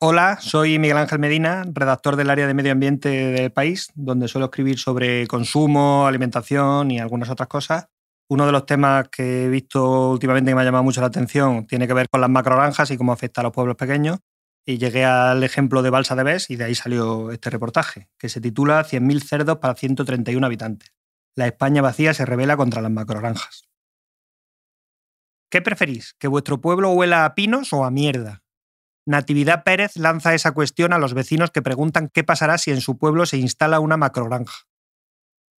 Hola, soy Miguel Ángel Medina, redactor del área de medio ambiente del país, donde suelo escribir sobre consumo, alimentación y algunas otras cosas. Uno de los temas que he visto últimamente que me ha llamado mucho la atención tiene que ver con las macrogranjas y cómo afecta a los pueblos pequeños. Y llegué al ejemplo de Balsa de Bes y de ahí salió este reportaje, que se titula 100.000 cerdos para 131 habitantes. La España vacía se revela contra las macrogranjas. ¿Qué preferís? ¿Que vuestro pueblo huela a pinos o a mierda? Natividad Pérez lanza esa cuestión a los vecinos que preguntan qué pasará si en su pueblo se instala una macrogranja.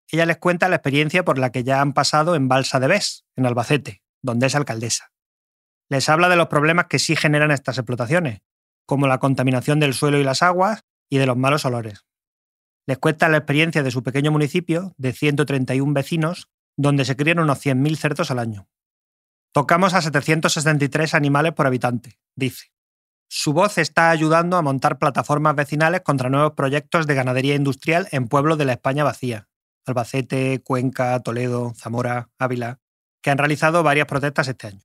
Ella les cuenta la experiencia por la que ya han pasado en Balsa de Bes, en Albacete, donde es alcaldesa. Les habla de los problemas que sí generan estas explotaciones, como la contaminación del suelo y las aguas y de los malos olores. Les cuenta la experiencia de su pequeño municipio, de 131 vecinos, donde se crían unos 100.000 cerdos al año. Tocamos a 763 animales por habitante, dice. Su voz está ayudando a montar plataformas vecinales contra nuevos proyectos de ganadería industrial en pueblos de la España vacía, Albacete, Cuenca, Toledo, Zamora, Ávila, que han realizado varias protestas este año.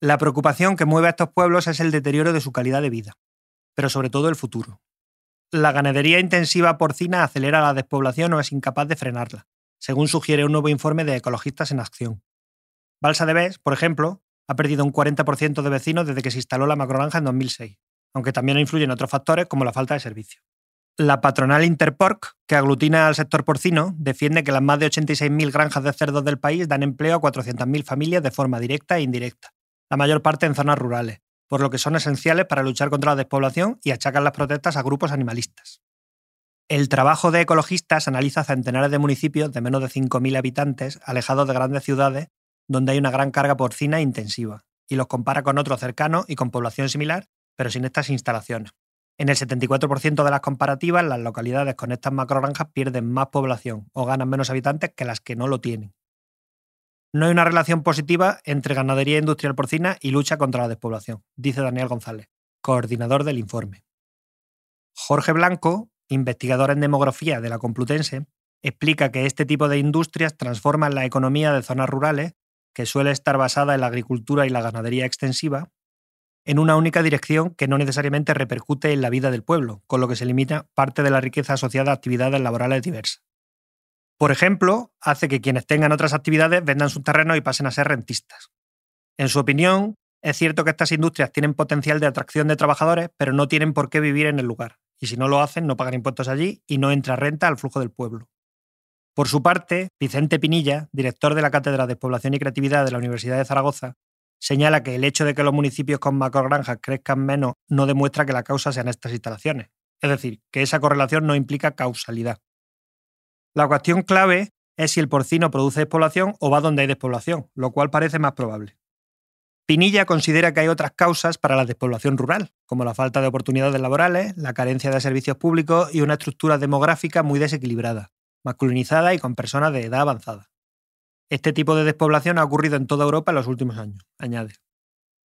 La preocupación que mueve a estos pueblos es el deterioro de su calidad de vida, pero sobre todo el futuro. La ganadería intensiva porcina acelera la despoblación o es incapaz de frenarla, según sugiere un nuevo informe de Ecologistas en Acción. Balsa de Bes, por ejemplo, ha perdido un 40% de vecinos desde que se instaló la macrogranja en 2006, aunque también influyen otros factores como la falta de servicio. La patronal Interporc, que aglutina al sector porcino, defiende que las más de 86.000 granjas de cerdos del país dan empleo a 400.000 familias de forma directa e indirecta, la mayor parte en zonas rurales, por lo que son esenciales para luchar contra la despoblación y achacan las protestas a grupos animalistas. El trabajo de ecologistas analiza centenares de municipios de menos de 5.000 habitantes alejados de grandes ciudades donde hay una gran carga porcina intensiva, y los compara con otros cercanos y con población similar, pero sin estas instalaciones. En el 74% de las comparativas, las localidades con estas macrogranjas pierden más población o ganan menos habitantes que las que no lo tienen. No hay una relación positiva entre ganadería industrial porcina y lucha contra la despoblación, dice Daniel González, coordinador del informe. Jorge Blanco, investigador en demografía de la Complutense, explica que este tipo de industrias transforman la economía de zonas rurales que suele estar basada en la agricultura y la ganadería extensiva, en una única dirección que no necesariamente repercute en la vida del pueblo, con lo que se limita parte de la riqueza asociada a actividades laborales diversas. Por ejemplo, hace que quienes tengan otras actividades vendan sus terrenos y pasen a ser rentistas. En su opinión, es cierto que estas industrias tienen potencial de atracción de trabajadores, pero no tienen por qué vivir en el lugar, y si no lo hacen, no pagan impuestos allí y no entra renta al flujo del pueblo. Por su parte, Vicente Pinilla, director de la Cátedra de Población y Creatividad de la Universidad de Zaragoza, señala que el hecho de que los municipios con macrogranjas crezcan menos no demuestra que la causa sean estas instalaciones. Es decir, que esa correlación no implica causalidad. La cuestión clave es si el porcino produce despoblación o va donde hay despoblación, lo cual parece más probable. Pinilla considera que hay otras causas para la despoblación rural, como la falta de oportunidades laborales, la carencia de servicios públicos y una estructura demográfica muy desequilibrada masculinizada y con personas de edad avanzada. Este tipo de despoblación ha ocurrido en toda Europa en los últimos años, añade.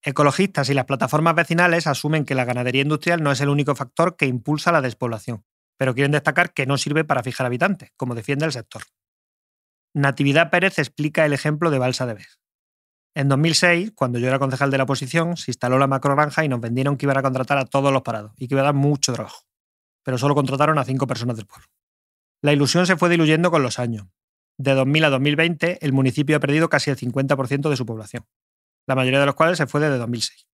Ecologistas y las plataformas vecinales asumen que la ganadería industrial no es el único factor que impulsa la despoblación, pero quieren destacar que no sirve para fijar habitantes, como defiende el sector. Natividad Pérez explica el ejemplo de Balsa de Bes. En 2006, cuando yo era concejal de la oposición, se instaló la macrogranja y nos vendieron que iban a contratar a todos los parados y que iba a dar mucho trabajo. Pero solo contrataron a cinco personas del pueblo. La ilusión se fue diluyendo con los años. De 2000 a 2020, el municipio ha perdido casi el 50% de su población, la mayoría de los cuales se fue desde 2006.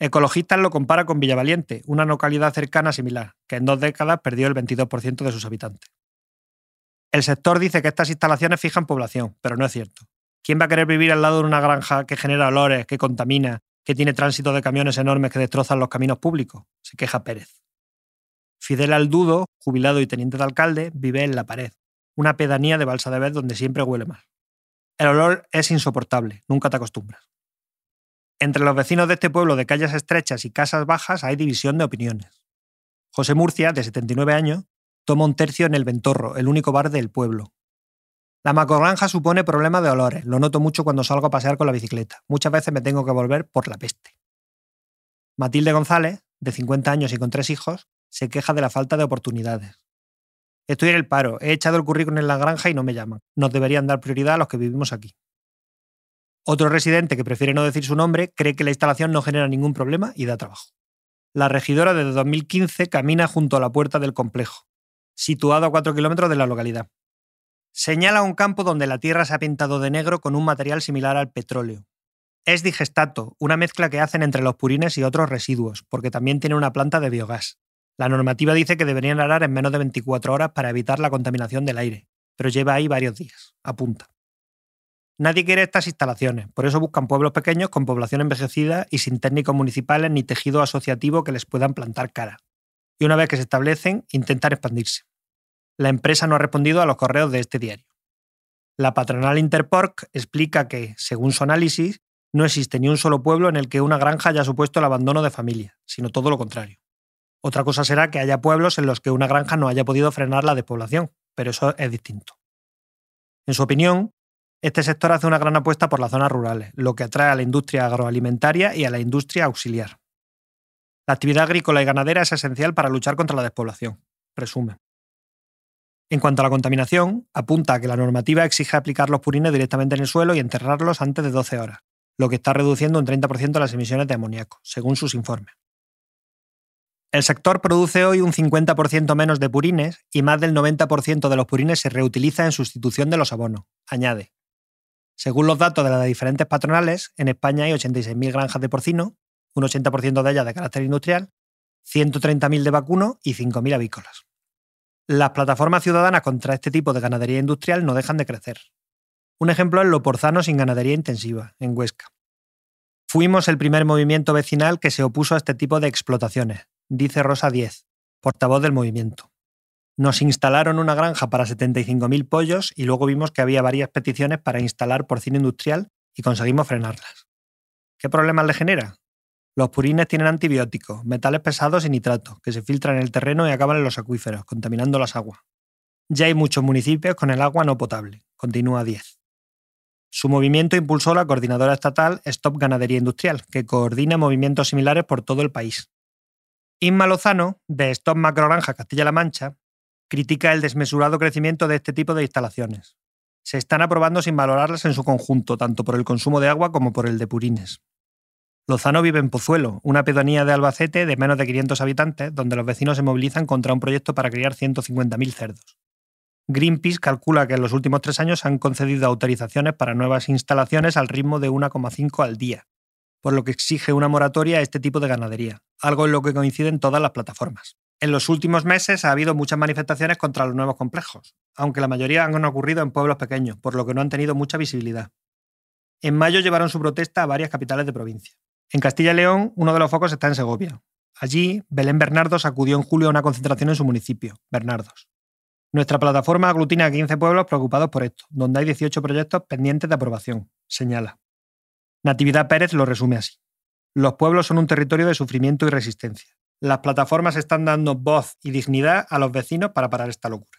Ecologistas lo compara con Villavaliente, una localidad cercana similar, que en dos décadas perdió el 22% de sus habitantes. El sector dice que estas instalaciones fijan población, pero no es cierto. ¿Quién va a querer vivir al lado de una granja que genera olores, que contamina, que tiene tránsito de camiones enormes que destrozan los caminos públicos? Se queja Pérez. Fidel Aldudo, jubilado y teniente de alcalde, vive en La Pared, una pedanía de Balsa de Vez donde siempre huele mal. El olor es insoportable, nunca te acostumbras. Entre los vecinos de este pueblo de calles estrechas y casas bajas hay división de opiniones. José Murcia, de 79 años, toma un tercio en el Ventorro, el único bar del pueblo. La macogranja supone problemas de olores, lo noto mucho cuando salgo a pasear con la bicicleta. Muchas veces me tengo que volver por la peste. Matilde González, de 50 años y con tres hijos, se queja de la falta de oportunidades. Estoy en el paro, he echado el currículum en la granja y no me llaman. Nos deberían dar prioridad a los que vivimos aquí. Otro residente que prefiere no decir su nombre cree que la instalación no genera ningún problema y da trabajo. La regidora desde 2015 camina junto a la puerta del complejo, situado a 4 kilómetros de la localidad. Señala un campo donde la tierra se ha pintado de negro con un material similar al petróleo. Es digestato, una mezcla que hacen entre los purines y otros residuos, porque también tiene una planta de biogás. La normativa dice que deberían arar en menos de 24 horas para evitar la contaminación del aire, pero lleva ahí varios días, apunta. Nadie quiere estas instalaciones, por eso buscan pueblos pequeños con población envejecida y sin técnicos municipales ni tejido asociativo que les puedan plantar cara. Y una vez que se establecen, intentan expandirse. La empresa no ha respondido a los correos de este diario. La patronal Interpork explica que, según su análisis, no existe ni un solo pueblo en el que una granja haya supuesto el abandono de familia, sino todo lo contrario. Otra cosa será que haya pueblos en los que una granja no haya podido frenar la despoblación, pero eso es distinto. En su opinión, este sector hace una gran apuesta por las zonas rurales, lo que atrae a la industria agroalimentaria y a la industria auxiliar. La actividad agrícola y ganadera es esencial para luchar contra la despoblación, presume. En cuanto a la contaminación, apunta a que la normativa exige aplicar los purines directamente en el suelo y enterrarlos antes de 12 horas, lo que está reduciendo un 30% las emisiones de amoníaco, según sus informes. El sector produce hoy un 50% menos de purines y más del 90% de los purines se reutiliza en sustitución de los abonos, añade. Según los datos de las diferentes patronales, en España hay 86.000 granjas de porcino, un 80% de ellas de carácter industrial, 130.000 de vacuno y 5.000 avícolas. Las plataformas ciudadanas contra este tipo de ganadería industrial no dejan de crecer. Un ejemplo es Loporzano sin ganadería intensiva, en Huesca. Fuimos el primer movimiento vecinal que se opuso a este tipo de explotaciones, dice Rosa Diez, portavoz del movimiento. Nos instalaron una granja para 75.000 pollos y luego vimos que había varias peticiones para instalar porcino industrial y conseguimos frenarlas. ¿Qué problemas le genera? Los purines tienen antibióticos, metales pesados y nitratos, que se filtran en el terreno y acaban en los acuíferos, contaminando las aguas. Ya hay muchos municipios con el agua no potable, continúa 10. Su movimiento impulsó la coordinadora estatal Stop Ganadería Industrial, que coordina movimientos similares por todo el país. Inma Lozano, de Stop Macrogranja Castilla-La Mancha, critica el desmesurado crecimiento de este tipo de instalaciones. Se están aprobando sin valorarlas en su conjunto, tanto por el consumo de agua como por el de purines. Lozano vive en Pozuelo, una pedanía de Albacete de menos de 500 habitantes, donde los vecinos se movilizan contra un proyecto para criar 150.000 cerdos. Greenpeace calcula que en los últimos tres años han concedido autorizaciones para nuevas instalaciones al ritmo de 1,5 al día, por lo que exige una moratoria a este tipo de ganadería, algo en lo que coinciden todas las plataformas. En los últimos meses ha habido muchas manifestaciones contra los nuevos complejos, aunque la mayoría han ocurrido en pueblos pequeños, por lo que no han tenido mucha visibilidad. En mayo llevaron su protesta a varias capitales de provincia. En Castilla y León, uno de los focos está en Segovia. Allí, Belén Bernardos acudió en julio a una concentración en su municipio, Bernardos. Nuestra plataforma aglutina a 15 pueblos preocupados por esto, donde hay 18 proyectos pendientes de aprobación, señala. Natividad Pérez lo resume así. Los pueblos son un territorio de sufrimiento y resistencia. Las plataformas están dando voz y dignidad a los vecinos para parar esta locura.